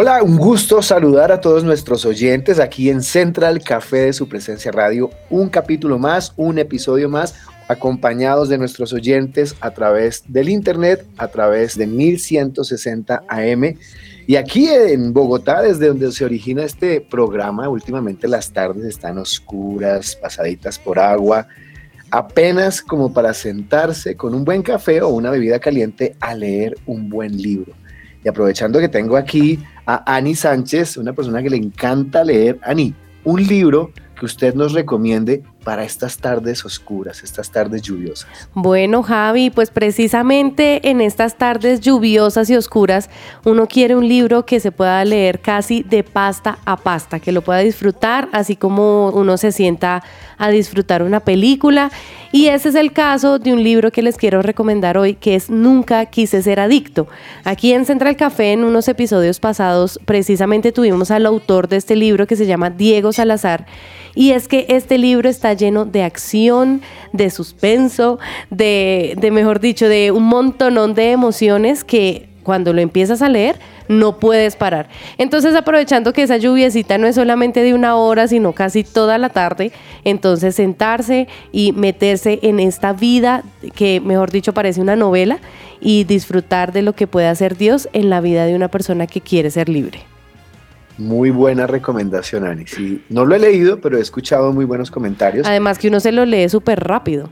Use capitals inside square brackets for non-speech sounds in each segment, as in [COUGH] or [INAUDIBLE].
Hola, un gusto saludar a todos nuestros oyentes aquí en Central Café de su presencia radio. Un capítulo más, un episodio más, acompañados de nuestros oyentes a través del internet, a través de 1160 AM. Y aquí en Bogotá, desde donde se origina este programa, últimamente las tardes están oscuras, pasaditas por agua, apenas como para sentarse con un buen café o una bebida caliente a leer un buen libro. Y aprovechando que tengo aquí a Ani Sánchez, una persona que le encanta leer, Ani, un libro que usted nos recomiende para estas tardes oscuras, estas tardes lluviosas. Bueno, Javi, pues precisamente en estas tardes lluviosas y oscuras, uno quiere un libro que se pueda leer casi de pasta a pasta, que lo pueda disfrutar, así como uno se sienta a disfrutar una película. Y ese es el caso de un libro que les quiero recomendar hoy, que es Nunca quise ser adicto. Aquí en Central Café, en unos episodios pasados, precisamente tuvimos al autor de este libro que se llama Diego Salazar. Y es que este libro está lleno de acción, de suspenso, de, de mejor dicho, de un montonón de emociones que cuando lo empiezas a leer no puedes parar. Entonces aprovechando que esa lluviecita no es solamente de una hora, sino casi toda la tarde, entonces sentarse y meterse en esta vida que, mejor dicho, parece una novela y disfrutar de lo que puede hacer Dios en la vida de una persona que quiere ser libre. Muy buena recomendación, Ani. Sí, no lo he leído, pero he escuchado muy buenos comentarios. Además que uno se lo lee súper rápido.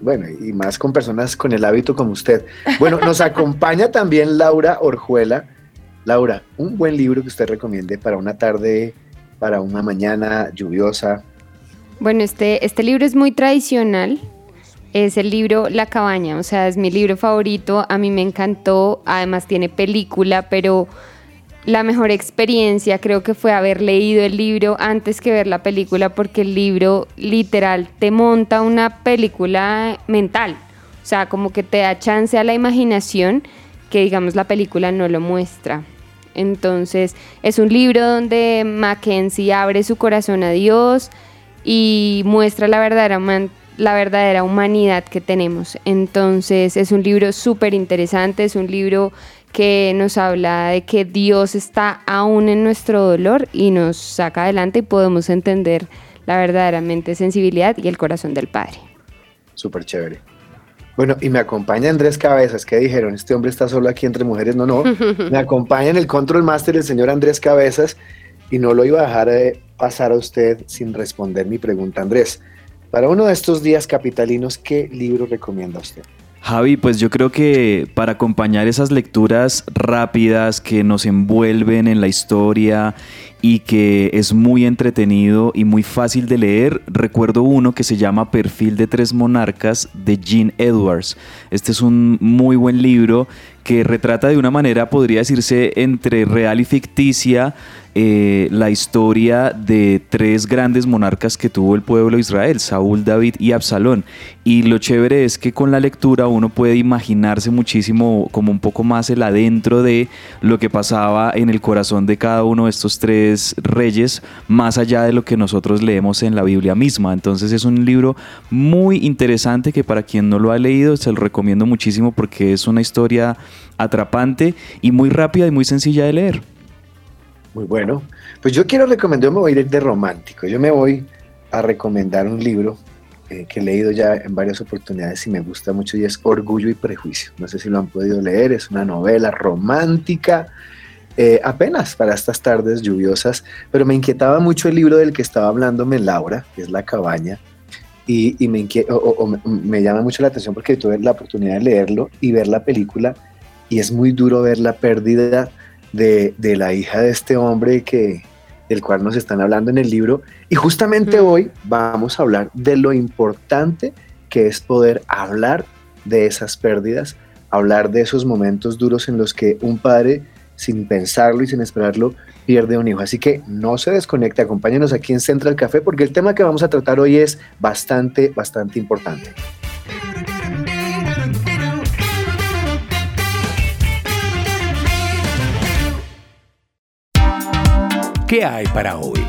Bueno, y más con personas con el hábito como usted. Bueno, nos [LAUGHS] acompaña también Laura Orjuela. Laura, un buen libro que usted recomiende para una tarde, para una mañana lluviosa. Bueno, este, este libro es muy tradicional. Es el libro La cabaña, o sea, es mi libro favorito. A mí me encantó. Además tiene película, pero la mejor experiencia creo que fue haber leído el libro antes que ver la película porque el libro literal te monta una película mental. O sea, como que te da chance a la imaginación que digamos la película no lo muestra. Entonces es un libro donde Mackenzie abre su corazón a Dios y muestra la verdadera, la verdadera humanidad que tenemos. Entonces es un libro súper interesante, es un libro que nos habla de que Dios está aún en nuestro dolor y nos saca adelante y podemos entender la verdaderamente sensibilidad y el corazón del Padre. Súper chévere. Bueno, y me acompaña Andrés Cabezas, que dijeron, este hombre está solo aquí entre mujeres, no, no, [LAUGHS] me acompaña en el Control Master el señor Andrés Cabezas y no lo iba a dejar de pasar a usted sin responder mi pregunta, Andrés. Para uno de estos días capitalinos, ¿qué libro recomienda usted? Javi, pues yo creo que para acompañar esas lecturas rápidas que nos envuelven en la historia y que es muy entretenido y muy fácil de leer, recuerdo uno que se llama Perfil de tres monarcas de Gene Edwards. Este es un muy buen libro que retrata de una manera, podría decirse, entre real y ficticia, eh, la historia de tres grandes monarcas que tuvo el pueblo de Israel, Saúl, David y Absalón. Y lo chévere es que con la lectura uno puede imaginarse muchísimo como un poco más el adentro de lo que pasaba en el corazón de cada uno de estos tres reyes, más allá de lo que nosotros leemos en la Biblia misma. Entonces es un libro muy interesante que para quien no lo ha leído se lo recomiendo muchísimo porque es una historia atrapante y muy rápida y muy sencilla de leer. Muy bueno. Pues yo quiero recomendar, me voy a ir de romántico. Yo me voy a recomendar un libro eh, que he leído ya en varias oportunidades y me gusta mucho y es Orgullo y Prejuicio. No sé si lo han podido leer, es una novela romántica, eh, apenas para estas tardes lluviosas, pero me inquietaba mucho el libro del que estaba hablándome Laura, que es La Cabaña, y, me llama mucho la atención porque tuve la oportunidad de leerlo y ver la película y es muy duro ver la pérdida de, la hija de este hombre que, del cual nos están hablando en el libro. Y justamente hoy vamos a hablar de lo importante que es poder hablar de esas pérdidas, hablar de esos momentos duros en los que un padre, sin pensarlo y sin esperarlo, pierde un hijo. Así que no se desconecte, acompáñenos aquí en Central Café porque el tema que vamos a tratar hoy es bastante, bastante importante. ¿Qué hay para hoy?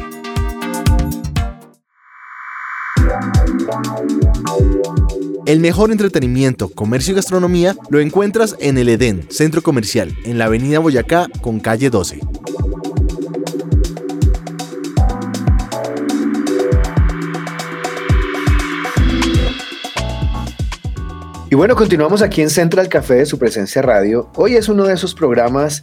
El mejor entretenimiento, comercio y gastronomía lo encuentras en el Edén, centro comercial, en la avenida Boyacá con calle 12. Y bueno, continuamos aquí en Central Café de su presencia radio. Hoy es uno de esos programas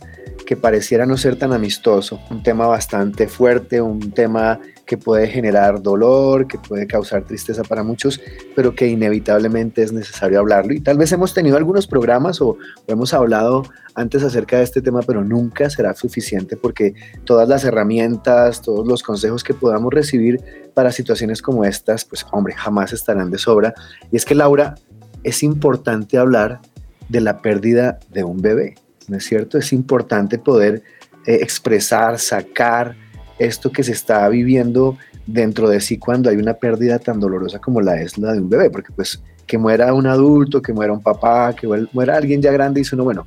que pareciera no ser tan amistoso, un tema bastante fuerte, un tema que puede generar dolor, que puede causar tristeza para muchos, pero que inevitablemente es necesario hablarlo. Y tal vez hemos tenido algunos programas o, hemos hablado antes acerca de este tema, pero nunca será suficiente porque todas las herramientas, todos los consejos que podamos recibir para situaciones como estas, pues hombre, jamás estarán de sobra. Y es que Laura, es importante hablar de la pérdida de un bebé. ¿No es cierto? Es importante poder eh, expresar, sacar esto que se está viviendo dentro de sí cuando hay una pérdida tan dolorosa como la es la de un bebé, porque pues que muera un adulto, que muera un papá, que muera alguien ya grande, dice uno, bueno,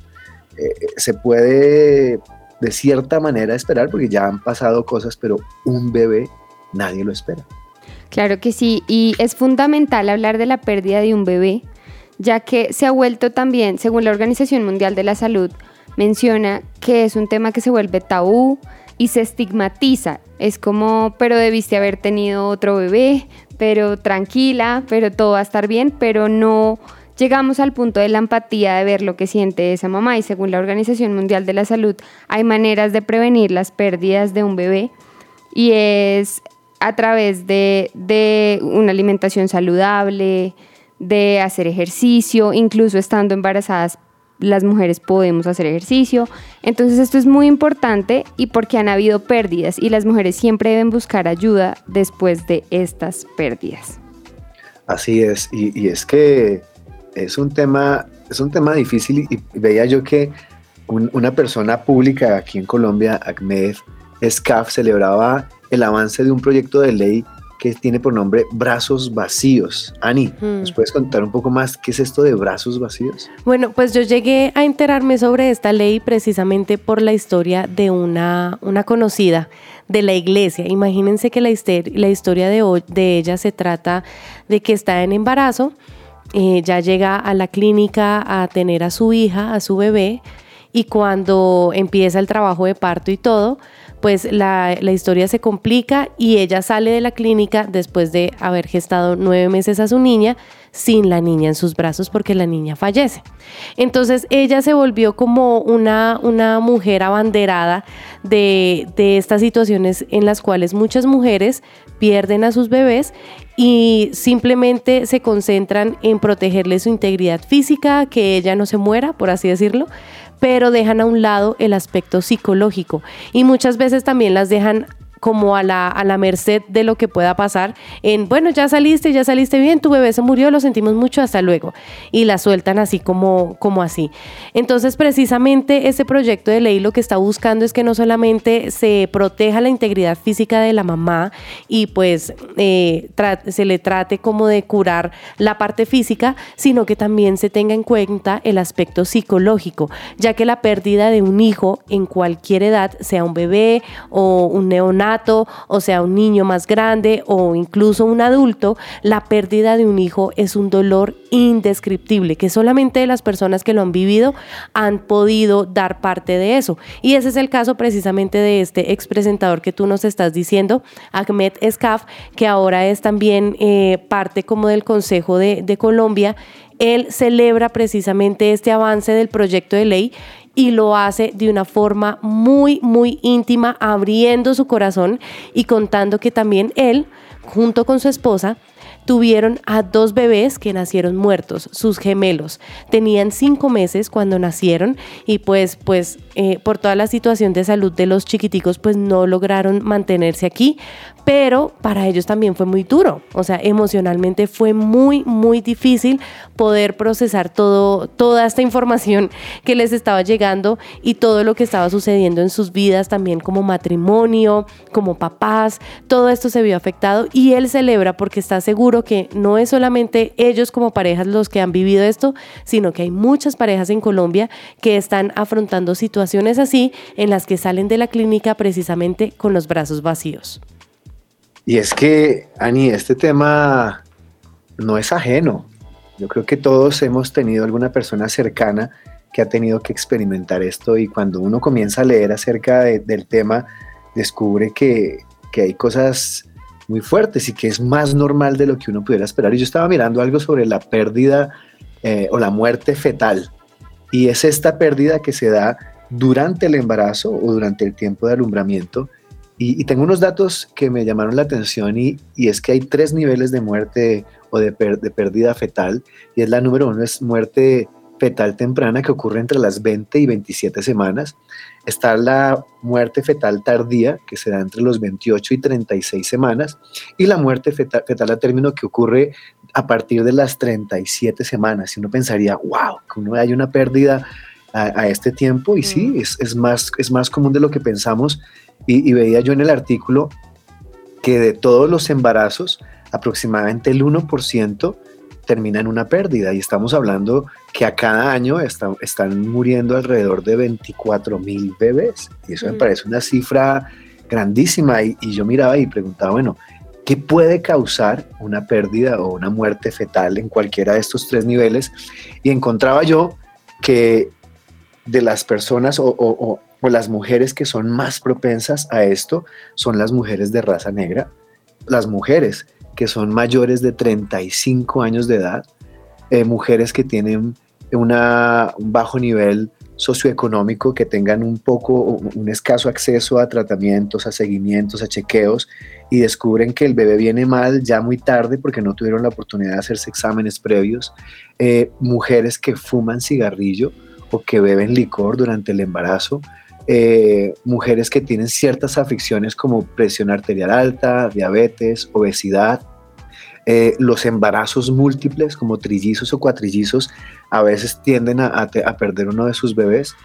eh, se puede de cierta manera esperar porque ya han pasado cosas, pero un bebé nadie lo espera. Claro que sí, y es fundamental hablar de la pérdida de un bebé, ya que se ha vuelto también, según la Organización Mundial de la Salud, menciona que es un tema que se vuelve tabú y se estigmatiza. Es como, pero debiste haber tenido otro bebé, pero tranquila, pero todo va a estar bien, pero no llegamos al punto de la empatía de ver lo que siente esa mamá y según la Organización Mundial de la Salud hay maneras de prevenir las pérdidas de un bebé y es a través de, de una alimentación saludable, de hacer ejercicio, incluso estando embarazadas las mujeres podemos hacer ejercicio. Entonces esto es muy importante y porque han habido pérdidas y las mujeres siempre deben buscar ayuda después de estas pérdidas. Así es, y, es que es un tema, es un tema difícil y, veía yo que una persona pública aquí en Colombia, Ahmed Escaf, celebraba el avance de un proyecto de ley que tiene por nombre Brazos Vacíos. Ani, ¿nos hmm. puedes contar un poco más qué es esto de Brazos Vacíos? Bueno, pues yo llegué a enterarme sobre esta ley precisamente por la historia de una, una conocida de la iglesia. Imagínense que la, la historia de, de ella se trata de que está en embarazo, eh, ya llega a la clínica a tener a su hija, a su bebé, y cuando empieza el trabajo de parto y todo, pues la, historia se complica y ella sale de la clínica después de haber gestado nueve meses a su niña sin la niña en sus brazos porque la niña fallece. Entonces ella se volvió como una, una mujer abanderada de, de estas situaciones en las cuales muchas mujeres pierden a sus bebés y simplemente se concentran en protegerle su integridad física, que ella no se muera, por así decirlo, pero dejan a un lado el aspecto psicológico. Y muchas veces también las dejan como a la, a la merced de lo que pueda pasar en, bueno, ya saliste, ya saliste bien, tu bebé se murió, lo sentimos mucho, hasta luego. Y la sueltan así como, como así. Entonces, precisamente este proyecto de ley lo que está buscando es que no solamente se proteja la integridad física de la mamá y pues eh, se le trate como de curar la parte física, sino que también se tenga en cuenta el aspecto psicológico, ya que la pérdida de un hijo en cualquier edad, sea un bebé o un neonato, o sea, un niño más grande o incluso un adulto, la pérdida de un hijo es un dolor indescriptible, que solamente las personas que lo han vivido han podido dar parte de eso. Y ese es el caso precisamente de este ex presentador que tú nos estás diciendo, Ahmed Escaf, que ahora es también eh, parte como del Consejo de, de Colombia. Él celebra precisamente este avance del proyecto de ley y lo hace de una forma muy, muy íntima, abriendo su corazón y contando que también él, junto con su esposa, tuvieron a dos bebés que nacieron muertos, sus gemelos. Tenían cinco meses cuando nacieron y pues, pues eh, por toda la situación de salud de los chiquiticos, pues no lograron mantenerse aquí, pero para ellos también fue muy duro, o sea, emocionalmente fue muy, muy difícil poder procesar todo, toda esta información que les estaba llegando y todo lo que estaba sucediendo en sus vidas, también como matrimonio, como papás, todo esto se vio afectado y él celebra porque está seguro que no es solamente ellos como parejas los que han vivido esto, sino que hay muchas parejas en Colombia que están afrontando situaciones así en las que salen de la clínica precisamente con los brazos vacíos. Y es que, Ani, este tema no es ajeno. Yo creo que todos hemos tenido alguna persona cercana que ha tenido que experimentar esto y cuando uno comienza a leer acerca del tema, descubre que, hay cosas muy fuertes y que es más normal de lo que uno pudiera esperar. Y yo estaba mirando algo sobre la pérdida eh, o la muerte fetal. Y es esta pérdida que se da durante el embarazo o durante el tiempo de alumbramiento y, tengo unos datos que me llamaron la atención y, es que hay tres niveles de muerte o de, de, pérdida fetal. Y es la número uno, es muerte fetal temprana que ocurre entre las 20 y 27 semanas. Está la muerte fetal tardía que se da entre los 28 y 36 semanas. Y la muerte fetal, a término que ocurre a partir de las 37 semanas. Y uno pensaría, wow, que uno haya una pérdida a, este tiempo. Y sí, mm. es, es, más, es más común de lo que pensamos y, veía yo en el artículo que de todos los embarazos, aproximadamente el 1% termina en una pérdida y estamos hablando que a cada año están muriendo alrededor de 24 mil bebés y eso me mm. parece una cifra grandísima y, y, yo miraba y preguntaba, bueno, ¿qué puede causar una pérdida o una muerte fetal en cualquiera de estos tres niveles? Y encontraba yo que de las personas o, o las mujeres que son más propensas a esto son las mujeres de raza negra, las mujeres que son mayores de 35 años de edad, eh, mujeres que tienen una, un bajo nivel socioeconómico, que tengan un poco, un escaso acceso a tratamientos, a seguimientos, a chequeos y descubren que el bebé viene mal ya muy tarde porque no tuvieron la oportunidad de hacerse exámenes previos, eh, mujeres que fuman cigarrillo o que beben licor durante el embarazo, eh, mujeres que tienen ciertas afecciones como presión arterial alta, diabetes, obesidad, eh, los embarazos múltiples como trillizos o cuatrillizos a veces tienden a, perder uno de sus bebés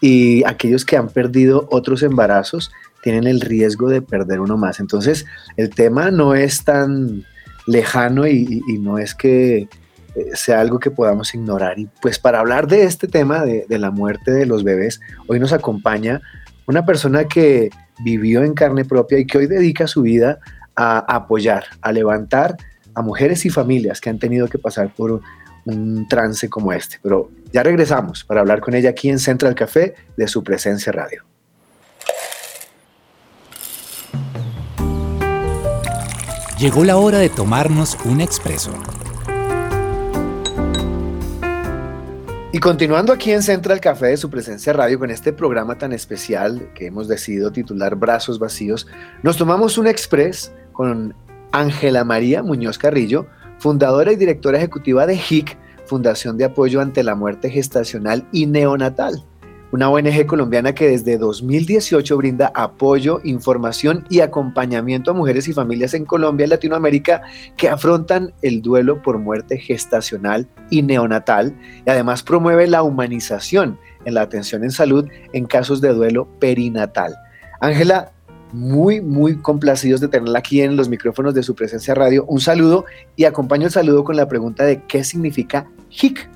y aquellos que han perdido otros embarazos tienen el riesgo de perder uno más. Entonces el tema no es tan lejano y no es que eh, sea algo que podamos ignorar. Y pues para hablar de este tema de, la muerte de los bebés, hoy nos acompaña una persona que vivió en carne propia y que hoy dedica su vida a apoyar, a levantar a mujeres y familias que han tenido que pasar por un, trance como este. Pero ya regresamos para hablar con ella aquí en Central Café de su presencia radio. Llegó la hora de tomarnos un expreso Y continuando aquí en Central Café de su presencia radio con este programa tan especial que hemos decidido titular Brazos Vacíos, nos tomamos un express con Ángela María Muñoz Carrillo, fundadora y directora ejecutiva de HIC, Fundación de Apoyo ante la Muerte Gestacional y Neonatal una ONG colombiana que desde 2018 brinda apoyo, información y acompañamiento a mujeres y familias en Colombia y Latinoamérica que afrontan el duelo por muerte gestacional y neonatal y además promueve la humanización en la atención en salud en casos de duelo perinatal. Ángela, muy, muy complacidos de tenerla aquí en los micrófonos de su presencia radio. Un saludo y acompaño el saludo con la pregunta de qué significa HIC.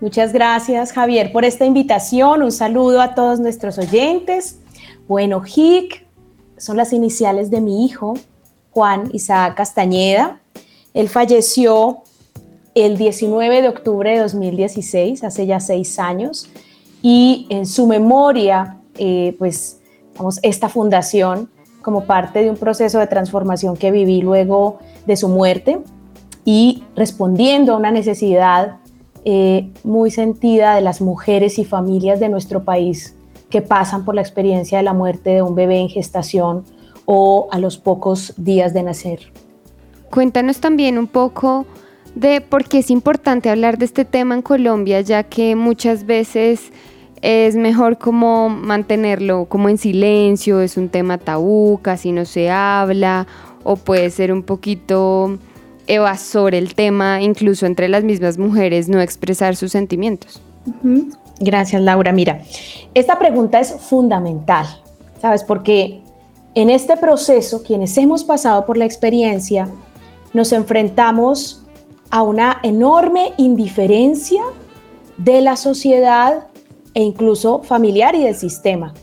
Muchas gracias, Javier, por esta invitación. Un saludo a todos nuestros oyentes. Bueno, HIC son las iniciales de mi hijo, Juan Isaac Castañeda. Él falleció el 19 de octubre de 2016, hace ya seis años, y en su memoria, eh, pues, esta fundación como parte de un proceso de transformación que viví luego de su muerte y respondiendo a una necesidad eh, muy sentida de las mujeres y familias de nuestro país que pasan por la experiencia de la muerte de un bebé en gestación o a los pocos días de nacer. cuéntanos también un poco de por qué es importante hablar de este tema en Colombia, ya que muchas veces es mejor como mantenerlo como en silencio, es un tema tabú, casi no se habla, o puede ser un poquito evasor el tema, incluso entre las mismas mujeres, no expresar sus sentimientos. Gracias, Laura. Mira, esta pregunta es fundamental, ¿sabes? Porque en este proceso, quienes hemos pasado por la experiencia, nos enfrentamos a una enorme indiferencia de la sociedad e incluso familiar y del sistema.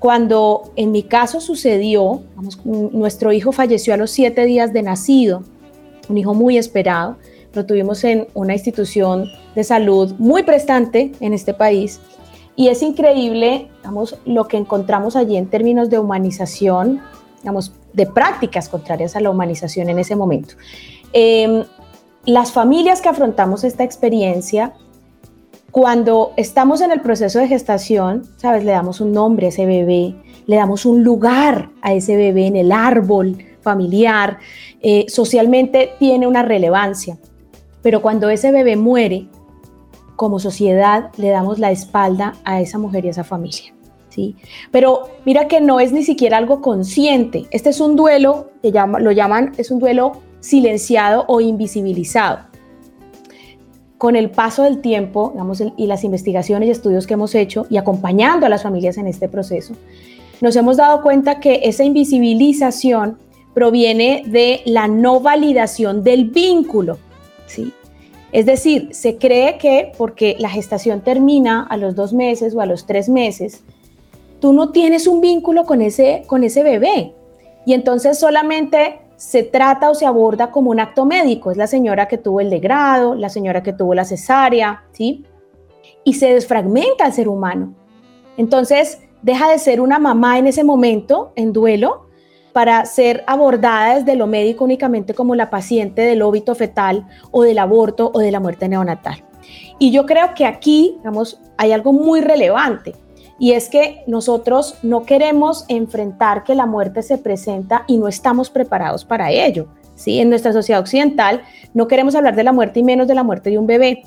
Cuando en mi caso sucedió, nuestro hijo falleció a los siete días de nacido, un hijo muy esperado, lo tuvimos en una institución de salud muy prestante en este país y es increíble, digamos, lo que encontramos allí en términos de humanización, digamos, de prácticas contrarias a la humanización en ese momento. Em, las familias que afrontamos esta experiencia, cuando estamos en el proceso de gestación, sabes, le damos un nombre a ese bebé, le damos un lugar a ese bebé en el árbol familiar, eh, socialmente tiene una relevancia. Pero cuando ese bebé muere, como sociedad le damos la espalda a esa mujer y a esa familia. ¿sí? Pero mira que no es ni siquiera algo consciente. Este es un duelo, que lo llaman, es un duelo silenciado o invisibilizado. Con el paso del tiempo digamos, y las investigaciones y estudios que hemos hecho y acompañando a las familias en este proceso, nos hemos dado cuenta que esa invisibilización proviene de la no validación del vínculo. ¿sí? Es decir, se cree que porque la gestación termina a los dos meses o a los tres meses, tú no tienes un vínculo con ese, con ese bebé. Y entonces solamente se trata o se aborda como un acto médico. Es la señora que tuvo el degrado, la señora que tuvo la cesárea, ¿sí? Y se desfragmenta el ser humano. Entonces, deja de ser una mamá en ese momento, en duelo, para ser abordada desde lo médico únicamente como la paciente del óbito fetal o del aborto o de la muerte neonatal. Y yo creo que aquí, digamos, hay algo muy relevante y es que nosotros no queremos enfrentar que la muerte se presenta y no estamos preparados para ello. ¿sí? En nuestra sociedad occidental no queremos hablar de la muerte y menos de la muerte de un bebé.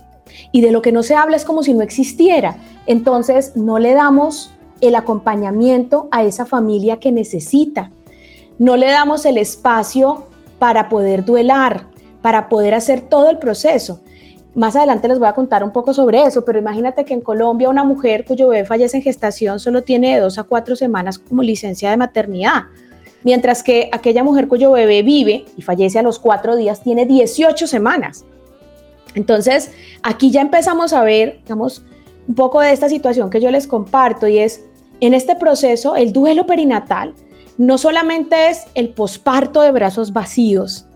Y de lo que no se habla es como si no existiera. Entonces no le damos el acompañamiento a esa familia que necesita. No le damos el espacio para poder duelar, para poder hacer todo el proceso. Más adelante les voy a contar un poco sobre eso, pero imagínate que en Colombia una mujer cuyo bebé fallece en gestación solo tiene de dos a cuatro semanas como licencia de maternidad, mientras que aquella mujer cuyo bebé vive y fallece a los cuatro días tiene 18 semanas. Entonces, aquí ya empezamos a ver, digamos, un poco de esta situación que yo les comparto y es, en este proceso, el duelo perinatal no solamente es el posparto de brazos vacíos,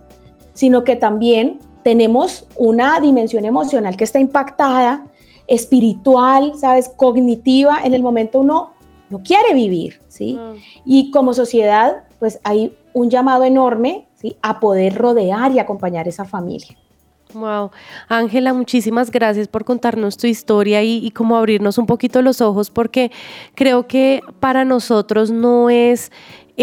sino que también tenemos una dimensión emocional que está impactada, espiritual, ¿sabes? Cognitiva, en el momento uno no quiere vivir, ¿sí? Mm. Y como sociedad, pues hay un llamado enorme, ¿sí? A poder rodear y acompañar esa familia. Wow. Ángela, muchísimas gracias por contarnos tu historia y, y como abrirnos un poquito los ojos, porque creo que para nosotros no es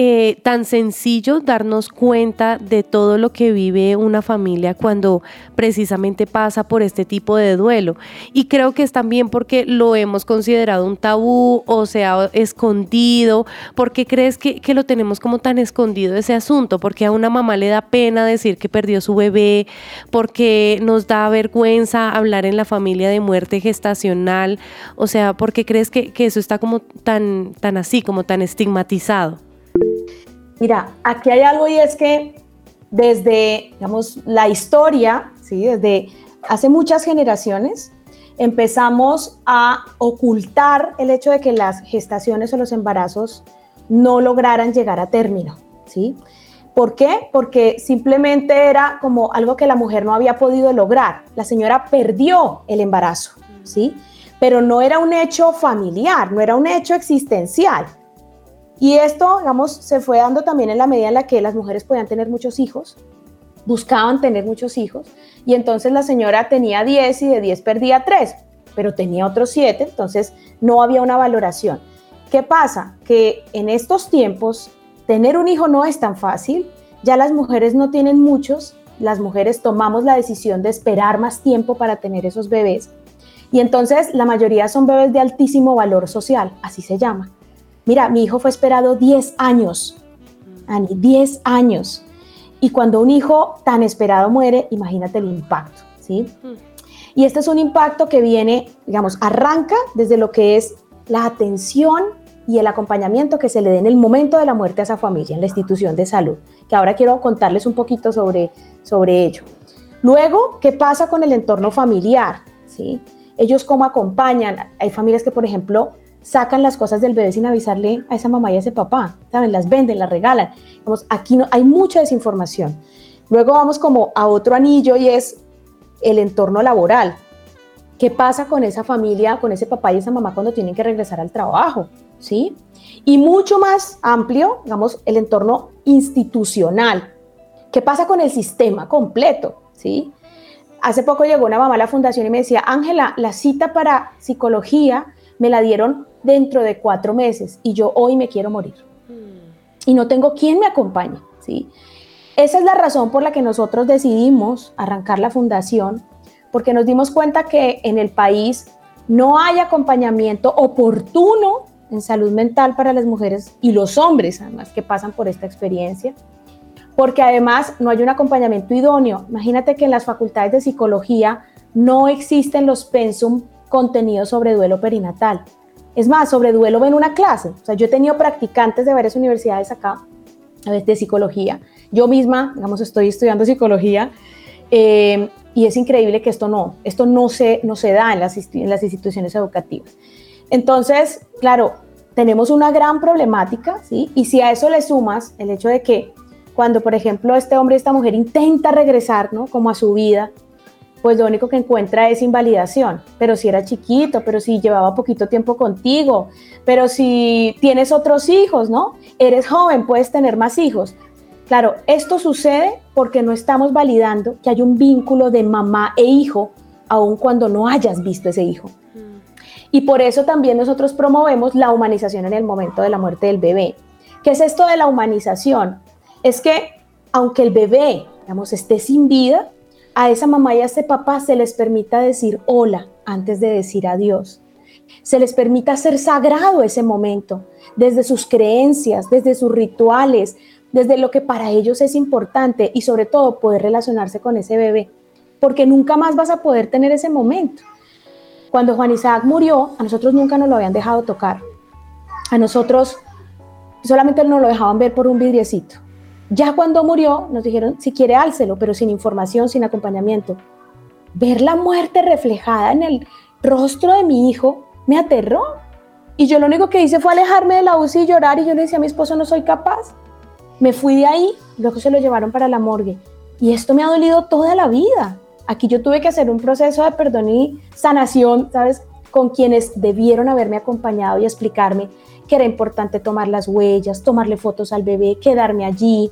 eh, tan sencillo darnos cuenta de todo lo que vive una familia cuando precisamente pasa por este tipo de duelo. Y creo que es también porque lo hemos considerado un tabú o se ha escondido. ¿Por qué crees que, lo tenemos como tan escondido ese asunto? Porque a una mamá le da pena decir que perdió su bebé, porque nos da vergüenza hablar en la familia de muerte gestacional. O sea, ¿por qué crees que, que eso está como tan, tan así, como tan estigmatizado? Mira, aquí hay algo y es que desde, digamos, la historia, ¿sí? desde hace muchas generaciones, empezamos a ocultar el hecho de que las gestaciones o los embarazos no lograran llegar a término, ¿sí? ¿Por qué? Porque simplemente era como algo que la mujer no había podido lograr. La señora perdió el embarazo, ¿sí? Pero no era un hecho familiar, no era un hecho existencial. Y esto, digamos, se fue dando también en la medida en la que las mujeres podían tener muchos hijos, buscaban tener muchos hijos, y entonces la señora tenía 10 y de 10 perdía 3, pero tenía otros 7, entonces no había una valoración. ¿Qué pasa? Que en estos tiempos tener un hijo no es tan fácil ya las mujeres no tienen muchos, las mujeres tomamos la decisión de esperar más tiempo para tener esos bebés. Y entonces la mayoría son bebés de altísimo valor social, así se llama. Mira, mi hijo fue esperado 10 años, Ani, 10 años. Y cuando un hijo tan esperado muere, imagínate el impacto, ¿sí? Y este es un impacto que viene, digamos, arranca desde lo que es la atención y el acompañamiento que se le dé en el momento de la muerte a esa familia, en la institución de salud, que ahora quiero contarles un poquito sobre, sobre ello. Luego, ¿qué pasa con el entorno familiar? ¿Sí? Ellos cómo acompañan. Hay familias que, por ejemplo, sacan las cosas del bebé sin avisarle a esa mamá y a ese papá, ¿saben? Las venden, las regalan. Vamos, aquí no, hay mucha desinformación. Luego vamos como a otro anillo y es el entorno laboral. ¿Qué pasa con esa familia, con ese papá y esa mamá cuando tienen que regresar al trabajo? ¿Sí? Y mucho más amplio, digamos, el entorno institucional. ¿Qué pasa con el sistema completo? ¿Sí? Hace poco llegó una mamá a la fundación y me decía, Ángela, la cita para psicología me la dieron dentro de cuatro meses y yo hoy me quiero morir. Y no tengo quien me acompañe. ¿sí? Esa es la razón por la que nosotros decidimos arrancar la fundación, porque nos dimos cuenta que en el país no hay acompañamiento oportuno en salud mental para las mujeres y los hombres, además, que pasan por esta experiencia, porque además no hay un acompañamiento idóneo. Imagínate que en las facultades de psicología no existen los pensum contenido sobre duelo perinatal. Es más, sobre duelo ven una clase. O sea, yo he tenido practicantes de varias universidades acá, a veces de psicología. Yo misma, digamos, estoy estudiando psicología eh, y es increíble que esto no, esto no se, no se da en las, instituciones educativas. Entonces, claro, tenemos una gran problemática, ¿sí? Y si a eso le sumas el hecho de que cuando, por ejemplo, este hombre esta mujer intenta regresar, ¿no? Como a su vida, pues lo único que encuentra es invalidación. Pero si era chiquito, pero si llevaba poquito tiempo contigo, pero si tienes otros hijos, ¿no? Eres joven, puedes tener más hijos. Claro, esto sucede porque no estamos validando que hay un vínculo de mamá e hijo, aun cuando no hayas visto ese hijo. Y por eso también nosotros promovemos la humanización en el momento de la muerte del bebé. ¿Qué es esto de la humanización? Es que aunque el bebé, digamos, esté sin vida, a esa mamá y a ese papá se les permita decir hola antes de decir adiós. Se les permita ser sagrado ese momento, desde sus creencias, desde sus rituales, desde lo que para ellos es importante y sobre todo poder relacionarse con ese bebé, porque nunca más vas a poder tener ese momento. Cuando Juan Isaac murió, a nosotros nunca nos lo habían dejado tocar. A nosotros solamente nos lo dejaban ver por un vidriecito. Ya cuando murió, nos dijeron, si quiere, álcelo, pero sin información, sin acompañamiento. Ver la muerte reflejada en el rostro de mi hijo me aterró. Y yo lo único que hice fue alejarme de la UCI y llorar. Y yo le decía a mi esposo, no soy capaz. Me fui de ahí, luego se lo llevaron para la morgue. Y esto me ha dolido toda la vida. Aquí yo tuve que hacer un proceso de perdón y sanación, ¿sabes? Con quienes debieron haberme acompañado y explicarme que era importante tomar las huellas, tomarle fotos al bebé, quedarme allí,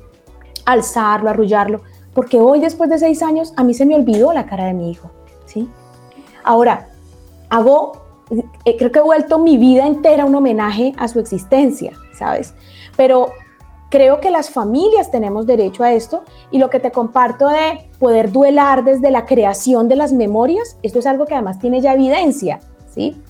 alzarlo, arrullarlo, porque hoy después de seis años a mí se me olvidó la cara de mi hijo, ¿sí? Ahora, hago, eh, creo que he vuelto mi vida entera un homenaje a su existencia, ¿sabes? Pero creo que las familias tenemos derecho a esto y lo que te comparto de poder duelar desde la creación de las memorias, esto es algo que además tiene ya evidencia, ¿sí?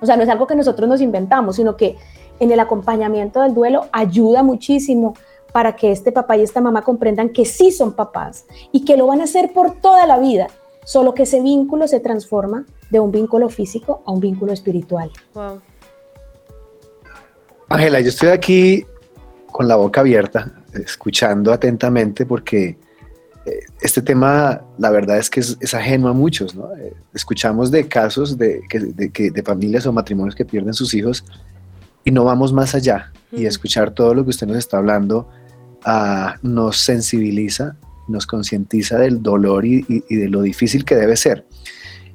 O sea, no es algo que nosotros nos inventamos, sino que en el acompañamiento del duelo ayuda muchísimo para que este papá y esta mamá comprendan que sí son papás y que lo van a hacer por toda la vida, solo que ese vínculo se transforma de un vínculo físico a un vínculo espiritual. Wow. Ángela, yo estoy aquí con la boca abierta, escuchando atentamente porque eh, este tema, la verdad es que es, ajeno a muchos, ¿no? Eh, escuchamos de casos de, de, de familias o matrimonios que pierden sus hijos y no vamos más allá. Y escuchar todo lo que usted nos está hablando ah, nos sensibiliza, nos concientiza del dolor y, de lo difícil que debe ser.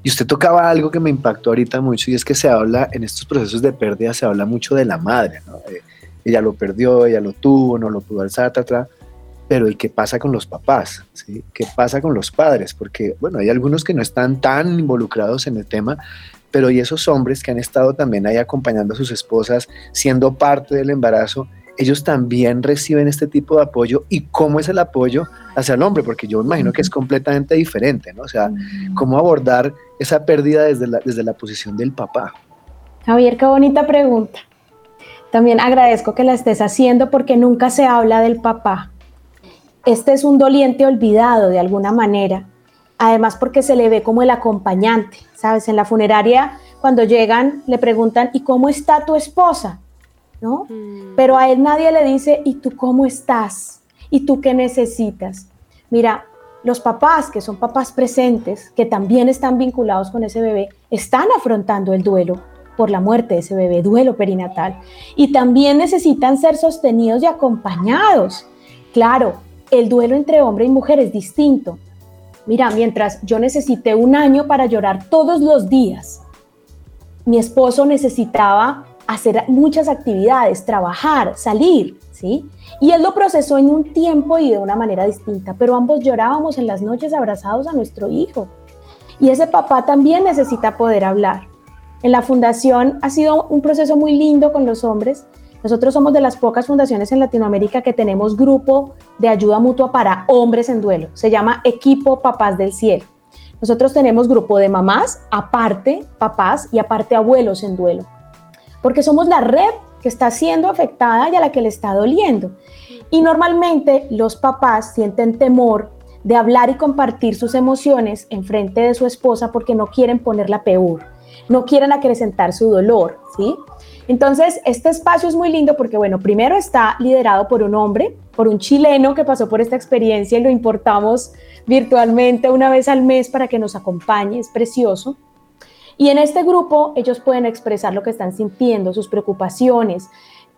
Y usted tocaba algo que me impactó ahorita mucho y es que se habla, en estos procesos de pérdida se habla mucho de la madre, ¿no? Eh, ella lo perdió, ella lo tuvo, no lo pudo alzar, ta, pero ¿y qué pasa con los papás? ¿sí? ¿Qué pasa con los padres? Porque, bueno, hay algunos que no están tan involucrados en el tema, pero y esos hombres que han estado también ahí acompañando a sus esposas, siendo parte del embarazo, ellos también reciben este tipo de apoyo y cómo es el apoyo hacia el hombre, porque yo imagino que es completamente diferente, ¿no? O sea, cómo abordar esa pérdida desde la, desde la posición del papá. Javier, qué bonita pregunta. También agradezco que la estés haciendo porque nunca se habla del papá. Este es un doliente olvidado de alguna manera. Además porque se le ve como el acompañante, ¿sabes? En la funeraria, cuando llegan, le preguntan, ¿y cómo está tu esposa? ¿No? Mm. Pero a él nadie le dice, ¿y tú cómo estás? ¿Y tú qué necesitas? Mira, los papás, que son papás presentes, que también están vinculados con ese bebé, están afrontando el duelo por la muerte de ese bebé, duelo perinatal. Y también necesitan ser sostenidos y acompañados. Claro, el duelo entre hombre y mujer es distinto. Mira, mientras yo necesité un año para llorar todos los días, mi esposo necesitaba hacer muchas actividades, trabajar, salir, ¿sí? Y él lo procesó en un tiempo y de una manera distinta, pero ambos llorábamos en las noches abrazados a nuestro hijo. Y ese papá también necesita poder hablar. En la fundación ha sido un proceso muy lindo con los hombres. Nosotros somos de las pocas fundaciones en Latinoamérica que tenemos grupo de ayuda mutua para hombres en duelo. Se llama Equipo Papás del Cielo. Nosotros tenemos grupo de mamás, aparte papás y aparte abuelos en duelo. Porque somos la red que está siendo afectada y a la que le está doliendo. Y normalmente los papás sienten temor de hablar y compartir sus emociones en frente de su esposa porque no quieren ponerla peor no quieren acrecentar su dolor, ¿sí? Entonces, este espacio es muy lindo porque, bueno, primero está liderado por un hombre, por un chileno que pasó por esta experiencia y lo importamos virtualmente una vez al mes para que nos acompañe, es precioso. Y en este grupo ellos pueden expresar lo que están sintiendo, sus preocupaciones,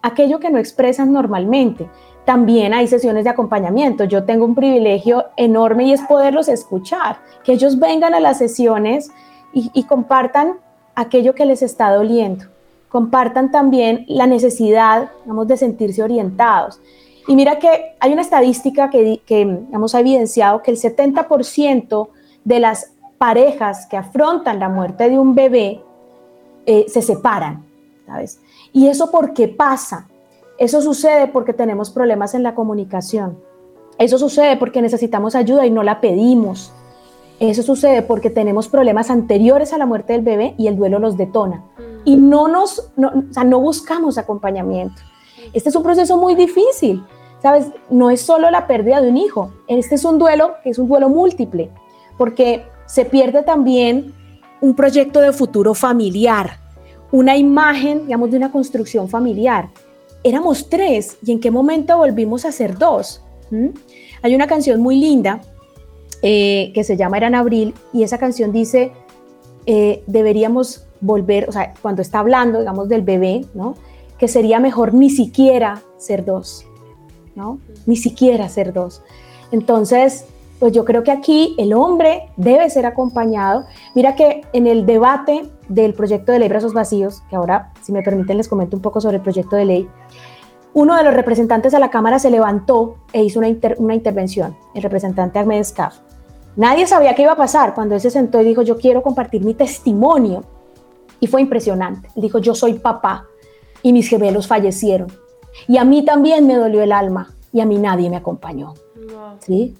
aquello que no expresan normalmente. También hay sesiones de acompañamiento. Yo tengo un privilegio enorme y es poderlos escuchar, que ellos vengan a las sesiones y, y compartan aquello que les está doliendo. Compartan también la necesidad, digamos, de sentirse orientados. Y mira que hay una estadística que, que ha evidenciado que el 70% de las parejas que afrontan la muerte de un bebé eh, se separan, ¿sabes? ¿Y eso por qué pasa? Eso sucede porque tenemos problemas en la comunicación. Eso sucede porque necesitamos ayuda y no la pedimos. Eso sucede porque tenemos problemas anteriores a la muerte del bebé y el duelo los detona. Y no nos, no, o sea, no buscamos acompañamiento. Este es un proceso muy difícil, ¿sabes? No es solo la pérdida de un hijo. Este es un duelo que es un duelo múltiple, porque se pierde también un proyecto de futuro familiar, una imagen, digamos, de una construcción familiar. Éramos tres y en qué momento volvimos a ser dos. ¿Mm? Hay una canción muy linda eh, que se llama Eran Abril, y esa canción dice, eh, deberíamos volver, o sea, cuando está hablando, digamos, del bebé, ¿no? Que sería mejor ni siquiera ser dos, ¿no? Ni siquiera ser dos. Entonces, pues yo creo que aquí el hombre debe ser acompañado. Mira que en el debate del proyecto de ley Brazos Vacíos, que ahora, si me permiten, les comento un poco sobre el proyecto de ley, uno de los representantes a la Cámara se levantó e hizo una, una intervención, el representante Ahmed Escaf, Nadie sabía qué iba a pasar cuando él se sentó y dijo, yo quiero compartir mi testimonio. Y fue impresionante. dijo, yo soy papá y mis gemelos fallecieron. Y a mí también me dolió el alma y a mí nadie me acompañó. ¿Sí?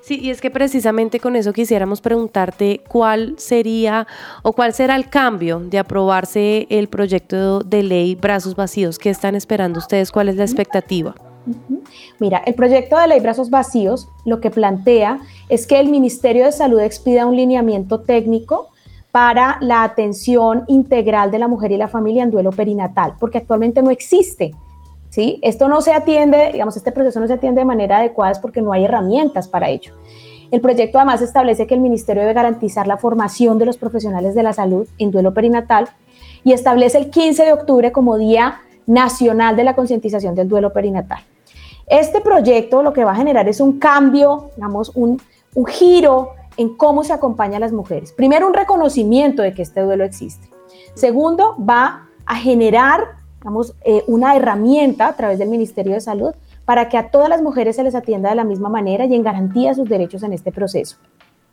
Sí, y es que precisamente con eso quisiéramos preguntarte cuál sería o cuál será el cambio de aprobarse el proyecto de ley Brazos Vacíos. ¿Qué están esperando ustedes? ¿Cuál es la expectativa? Mira, el proyecto de ley Brazos Vacíos lo que plantea es que el Ministerio de Salud expida un lineamiento técnico para la atención integral de la mujer y la familia en duelo perinatal, porque actualmente no existe. ¿sí? Esto no se atiende, digamos, este proceso no se atiende de manera adecuada es porque no hay herramientas para ello. El proyecto además establece que el Ministerio debe garantizar la formación de los profesionales de la salud en duelo perinatal y establece el 15 de octubre como Día Nacional de la Concientización del Duelo Perinatal. Este proyecto lo que va a generar es un cambio, digamos, un, giro en cómo se acompaña a las mujeres. Primero, un reconocimiento de que este duelo existe. Segundo, va a generar, digamos, eh, una herramienta a través del Ministerio de Salud para que a todas las mujeres se les atienda de la misma manera y en garantía sus derechos en este proceso.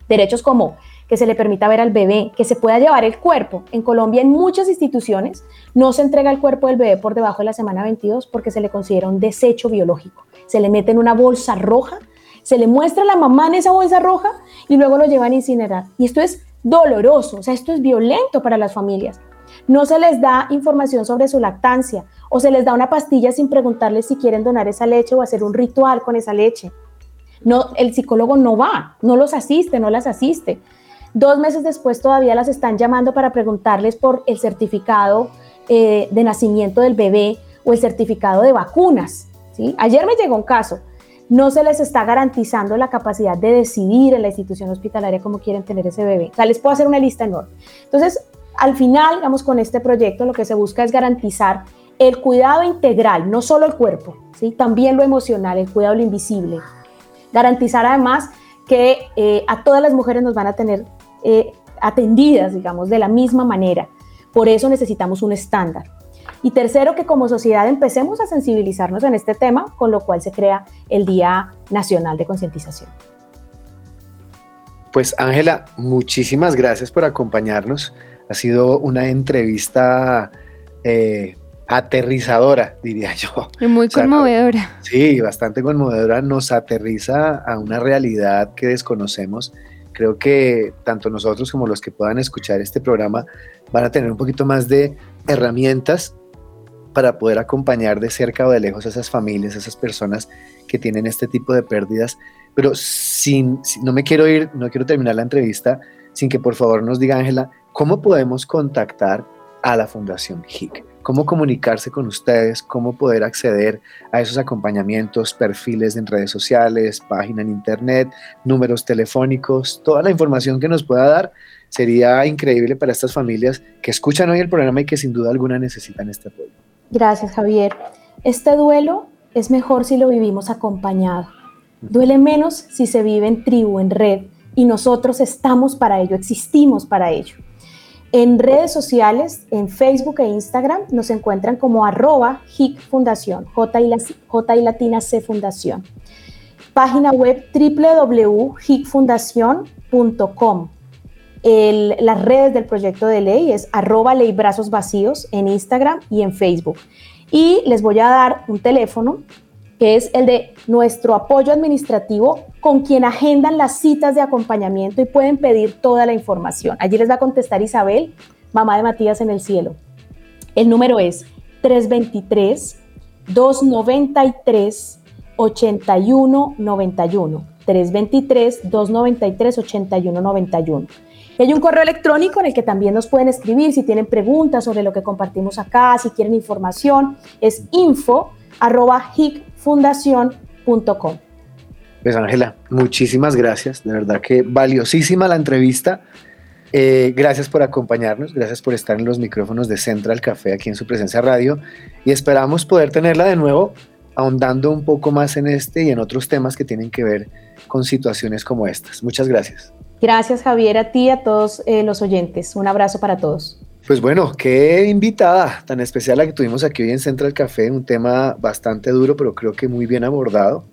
Derechos como que se le permita ver al bebé, que se pueda llevar el cuerpo. En Colombia, en muchas instituciones, no se entrega el cuerpo del bebé por debajo de la semana 22 porque se le considera un desecho biológico. Se le mete en una bolsa roja, se le muestra a la mamá en esa bolsa roja y luego lo llevan a incinerar. Y esto es doloroso, o sea, esto es violento para las familias. No se les da información sobre su lactancia o se les da una pastilla sin preguntarles si quieren donar esa leche o hacer un ritual con esa leche. No, el psicólogo no va, no los asiste, no las asiste. Dos meses después todavía las están llamando para preguntarles por el certificado eh, de nacimiento del bebé o el certificado de vacunas. Ayer me llegó un caso. No se les está garantizando la capacidad de decidir en la institución hospitalaria cómo quieren tener ese bebé. O sea, les puedo hacer una lista enorme. Entonces, al final, digamos, con este proyecto lo que se busca es garantizar el cuidado integral, no solo el cuerpo, ¿sí? también lo emocional, el cuidado invisible. Garantizar además que eh, a todas las mujeres nos van a tener eh, atendidas, digamos, de la misma manera. Por eso necesitamos un estándar. Y tercero, que como sociedad empecemos a sensibilizarnos en este tema, con lo cual se crea el Día Nacional de Concientización. Pues Ángela, muchísimas gracias por acompañarnos. Ha sido una entrevista eh, aterrizadora, diría yo. muy conmovedora. Sí, bastante conmovedora. Nos aterriza a una realidad que desconocemos Creo que tanto nosotros como los que puedan escuchar este programa van a tener un poquito más de herramientas para poder acompañar de cerca o de lejos a esas familias, a esas personas que tienen este tipo de pérdidas. Pero sin, no me quiero ir, no quiero terminar la entrevista sin que por favor nos diga Ángela, ¿cómo podemos contactar a la Fundación HIC? Cómo comunicarse con ustedes, cómo poder acceder a esos acompañamientos, perfiles en redes sociales, página en internet, números telefónicos, toda la información que nos pueda dar sería increíble para estas familias que escuchan hoy el programa y que sin duda alguna necesitan este apoyo. Gracias, Javier. Este duelo es mejor si lo vivimos acompañado. Duele menos si se vive en tribu, en red, y nosotros estamos para ello, existimos para ello. En redes sociales, en Facebook e Instagram, nos encuentran como arroba HIC Fundación, J y, latina C Fundación. Página web www.hicfundación.com. las redes del proyecto de ley es arroba ley brazos vacíos en Instagram y en Facebook. Y les voy a dar un teléfono que es el de nuestro apoyo administrativo con quien agendan las citas de acompañamiento y pueden pedir toda la información. Allí les va a contestar Isabel, mamá de Matías en el cielo. El número es 323 293 8191. 323 293 8191. Y hay un correo electrónico en el que también nos pueden escribir si tienen preguntas sobre lo que compartimos acá, si quieren información, es info arroba hicfundación.com. Pues Ángela, muchísimas gracias, de verdad que valiosísima la entrevista. Eh, gracias por acompañarnos, gracias por estar en los micrófonos de Central Café aquí en su presencia radio y esperamos poder tenerla de nuevo ahondando un poco más en este y en otros temas que tienen que ver con situaciones como estas. Muchas gracias. Gracias Javier, a ti y a todos eh, los oyentes. Un abrazo para todos. Pues bueno, qué invitada tan especial la que tuvimos aquí hoy en Central Café, un tema bastante duro, pero creo que muy bien abordado.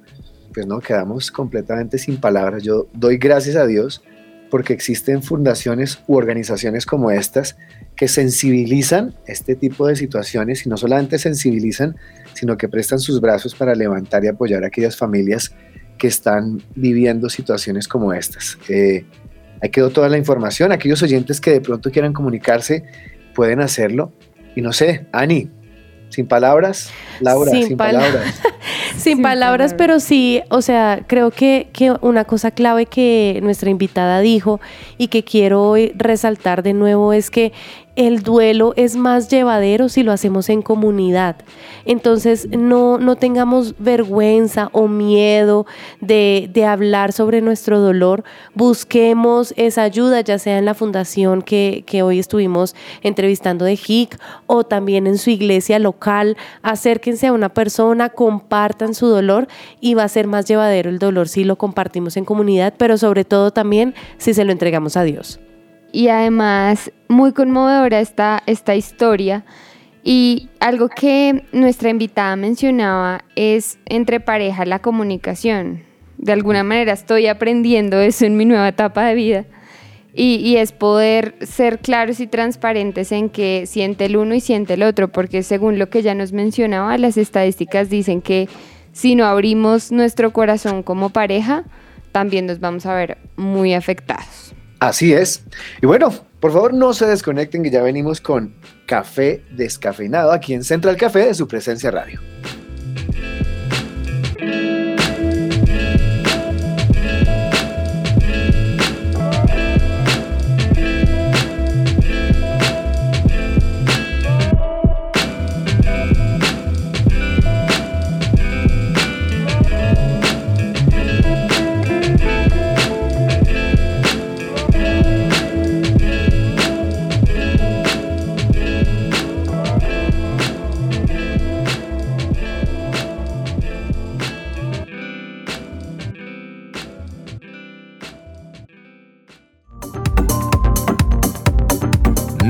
Pues no, quedamos completamente sin palabras. Yo doy gracias a Dios porque existen fundaciones u organizaciones como estas que sensibilizan este tipo de situaciones y no solamente sensibilizan, sino que prestan sus brazos para levantar y apoyar a aquellas familias que están viviendo situaciones como estas. Eh, Ahí quedó toda la información. Aquellos oyentes que de pronto quieran comunicarse pueden hacerlo. Y no sé, Ani, sin palabras, Laura, sin, palabras. [LAUGHS] sin, palabras, pero sí, o sea, creo que, que, una cosa clave que nuestra invitada dijo y que quiero hoy resaltar de nuevo es que el duelo es más llevadero si lo hacemos en comunidad. Entonces no, no tengamos vergüenza o miedo de, de, hablar sobre nuestro dolor. Busquemos esa ayuda, ya sea en la fundación que, que hoy estuvimos entrevistando de HIC o también en su iglesia local. Acérquense a una persona, compartan su dolor y va a ser más llevadero el dolor si lo compartimos en comunidad, pero sobre todo también si se lo entregamos a Dios y además muy conmovedora esta, esta historia. Y algo que nuestra invitada mencionaba es entre pareja la comunicación. De alguna manera estoy aprendiendo eso en mi nueva etapa de vida. Y, y, es poder ser claros y transparentes en que siente el uno y siente el otro, porque según lo que ya nos mencionaba, las estadísticas dicen que si no abrimos nuestro corazón como pareja, también nos vamos a ver muy afectados. Así es. Y bueno, por favor no se desconecten que ya venimos con café descafeinado aquí en Central Café de su presencia radio.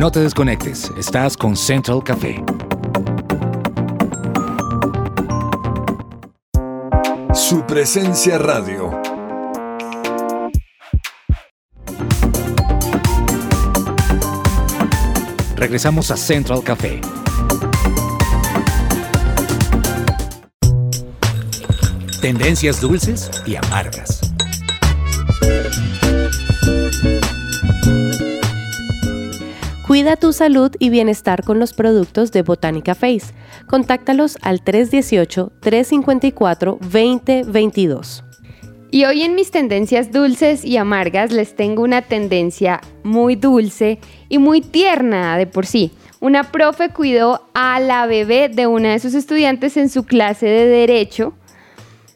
No te desconectes, estás con Central Café. Su presencia radio. Regresamos a Central Café. Tendencias dulces y amargas. Cuida tu salud y bienestar con los productos de Botánica Face. Contáctalos al 318-354-2022. Y hoy en mis tendencias dulces y amargas les tengo una tendencia muy dulce y muy tierna de por sí. Una profe cuidó a la bebé de una de sus estudiantes en su clase de derecho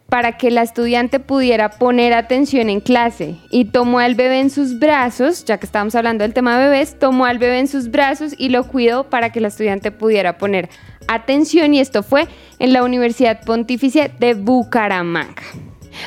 para que la estudiante pudiera poner atención en clase y tomó al bebé en sus brazos, ya que estábamos hablando del tema de bebés, tomó al bebé en sus brazos y lo cuidó para que la estudiante pudiera poner atención y esto fue en la Universidad Pontificia de Bucaramanga.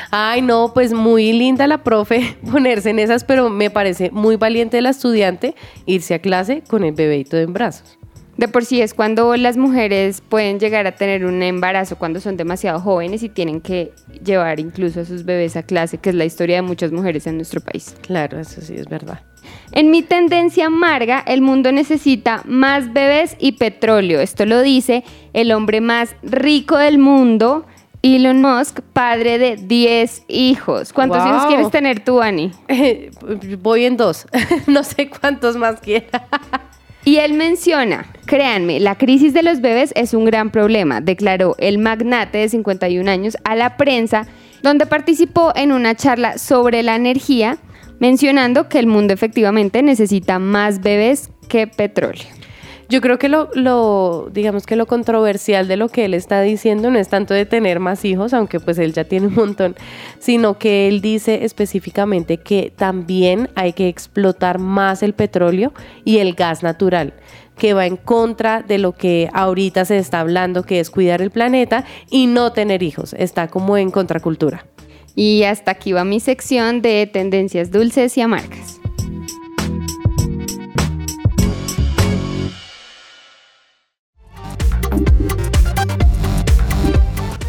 Ay, no, pues muy linda la profe [LAUGHS] ponerse en esas, pero me parece muy valiente la estudiante irse a clase con el bebéito en brazos. De por sí es cuando las mujeres pueden llegar a tener un embarazo cuando son demasiado jóvenes y tienen que llevar incluso a sus bebés a clase, que es la historia de muchas mujeres en nuestro país. Claro, eso sí es verdad. En mi tendencia amarga, el mundo necesita más bebés y petróleo. Esto lo dice el hombre más rico del mundo, Elon Musk, padre de 10 hijos. ¿Cuántos Wow. hijos quieres tener tú, Ani? [LAUGHS] Voy en dos. [LAUGHS] no sé cuántos más quiera. [LAUGHS] Y él menciona, créanme, la crisis de los bebés es un gran problema, declaró el magnate de 51 años a la prensa, donde participó en una charla sobre la energía, mencionando que el mundo efectivamente necesita más bebés que petróleo. Yo creo que lo, lo, digamos que lo controversial de lo que él está diciendo no es tanto de tener más hijos, aunque pues él ya tiene un montón, sino que él dice específicamente que también hay que explotar más el petróleo y el gas natural que va en contra de lo que ahorita se está hablando, que es cuidar el planeta y no tener hijos. Está como en contracultura. Y hasta aquí va mi sección de tendencias dulces y amargas.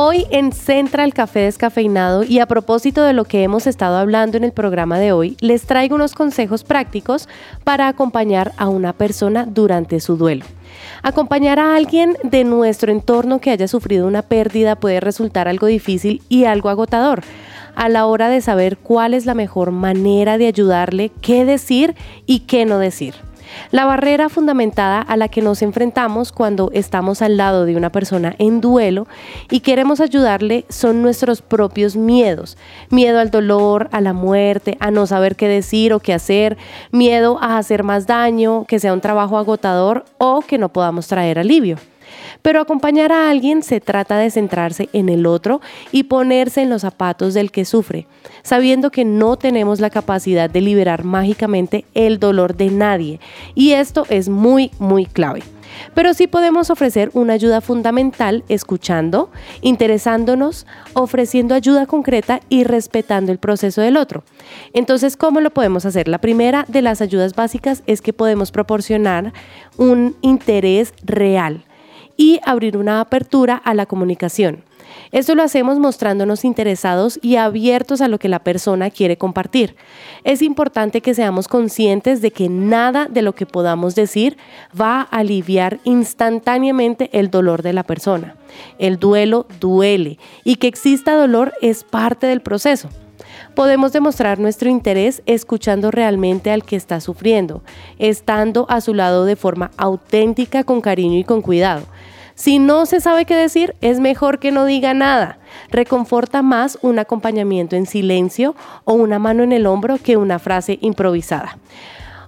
Hoy en Central Café Descafeinado y a propósito de lo que hemos estado hablando en el programa de hoy, les traigo unos consejos prácticos para acompañar a una persona durante su duelo. Acompañar a alguien de nuestro entorno que haya sufrido una pérdida puede resultar algo difícil y algo agotador a la hora de saber cuál es la mejor manera de ayudarle, qué decir y qué no decir. La barrera fundamentada a la que nos enfrentamos cuando estamos al lado de una persona en duelo y queremos ayudarle son nuestros propios miedos. Miedo al dolor, a la muerte, a no saber qué decir o qué hacer, miedo a hacer más daño, que sea un trabajo agotador o que no podamos traer alivio. Pero acompañar a alguien se trata de centrarse en el otro y ponerse en los zapatos del que sufre, sabiendo que no tenemos la capacidad de liberar mágicamente el dolor de nadie. Y esto es muy, muy clave. Pero sí podemos ofrecer una ayuda fundamental escuchando, interesándonos, ofreciendo ayuda concreta y respetando el proceso del otro. Entonces, ¿cómo lo podemos hacer? La primera de las ayudas básicas es que podemos proporcionar un interés real y abrir una apertura a la comunicación. Esto lo hacemos mostrándonos interesados y abiertos a lo que la persona quiere compartir. Es importante que seamos conscientes de que nada de lo que podamos decir va a aliviar instantáneamente el dolor de la persona. El duelo duele y que exista dolor es parte del proceso podemos demostrar nuestro interés escuchando realmente al que está sufriendo, estando a su lado de forma auténtica, con cariño y con cuidado. Si no se sabe qué decir, es mejor que no diga nada. Reconforta más un acompañamiento en silencio o una mano en el hombro que una frase improvisada.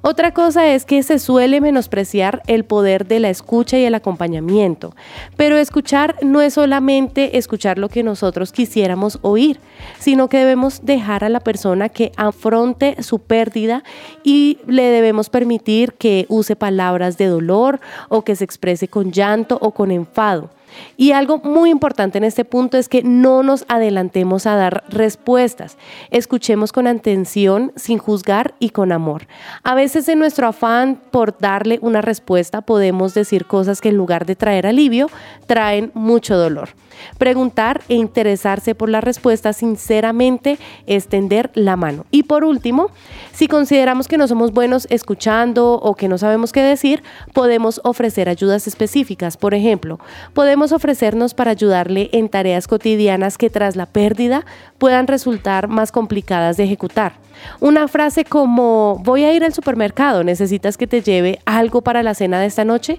Otra cosa es que se suele menospreciar el poder de la escucha y el acompañamiento, pero escuchar no es solamente escuchar lo que nosotros quisiéramos oír, sino que debemos dejar a la persona que afronte su pérdida y le debemos permitir que use palabras de dolor o que se exprese con llanto o con enfado. Y algo muy importante en este punto es que no nos adelantemos a dar respuestas. Escuchemos con atención, sin juzgar y con amor. A veces en nuestro afán por darle una respuesta podemos decir cosas que en lugar de traer alivio, traen mucho dolor. Preguntar e interesarse por la respuesta sinceramente, extender la mano. Y por último, si consideramos que no somos buenos escuchando o que no sabemos qué decir, podemos ofrecer ayudas específicas. Por ejemplo, podemos ofrecernos para ayudarle en tareas cotidianas que tras la pérdida puedan resultar más complicadas de ejecutar. Una frase como voy a ir al supermercado, ¿necesitas que te lleve algo para la cena de esta noche?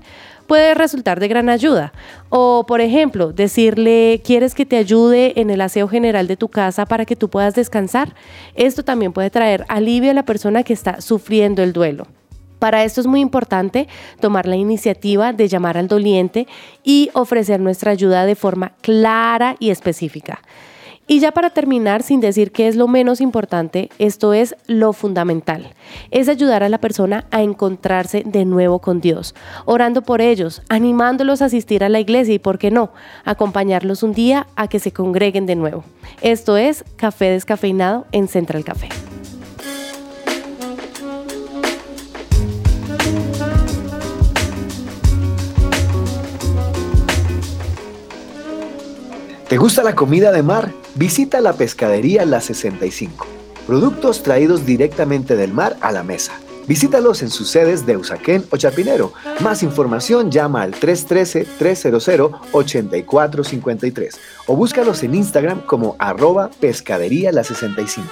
puede resultar de gran ayuda. O, por ejemplo, decirle, ¿quieres que te ayude en el aseo general de tu casa para que tú puedas descansar? Esto también puede traer alivio a la persona que está sufriendo el duelo. Para esto es muy importante tomar la iniciativa de llamar al doliente y ofrecer nuestra ayuda de forma clara y específica. Y ya para terminar, sin decir que es lo menos importante, esto es lo fundamental. Es ayudar a la persona a encontrarse de nuevo con Dios, orando por ellos, animándolos a asistir a la iglesia y, ¿por qué no?, acompañarlos un día a que se congreguen de nuevo. Esto es Café Descafeinado en Central Café. ¿Te gusta la comida de mar? Visita la pescadería La 65. Productos traídos directamente del mar a la mesa. Visítalos en sus sedes de Usaquén o Chapinero. Más información llama al 313-300-8453 o búscalos en Instagram como arroba pescadería la 65.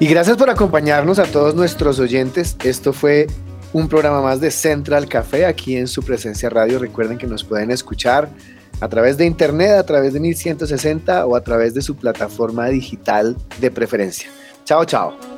Y gracias por acompañarnos a todos nuestros oyentes. Esto fue un programa más de Central Café aquí en su presencia radio. Recuerden que nos pueden escuchar a través de internet, a través de 1160 o a través de su plataforma digital de preferencia. Chao, chao.